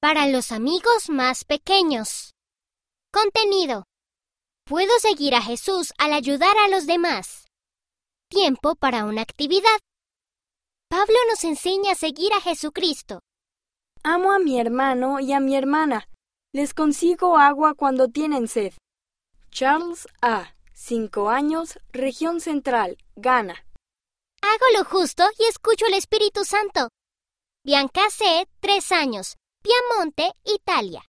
Para los amigos más pequeños. Contenido. Puedo seguir a Jesús al ayudar a los demás. Tiempo para una actividad. Pablo nos enseña a seguir a Jesucristo. Amo a mi hermano y a mi hermana. Les consigo agua cuando tienen sed. Charles A. 5 años, región central, Ghana. Hago lo justo y escucho el Espíritu Santo. Bianca C. 3 años, Piamonte, Italia.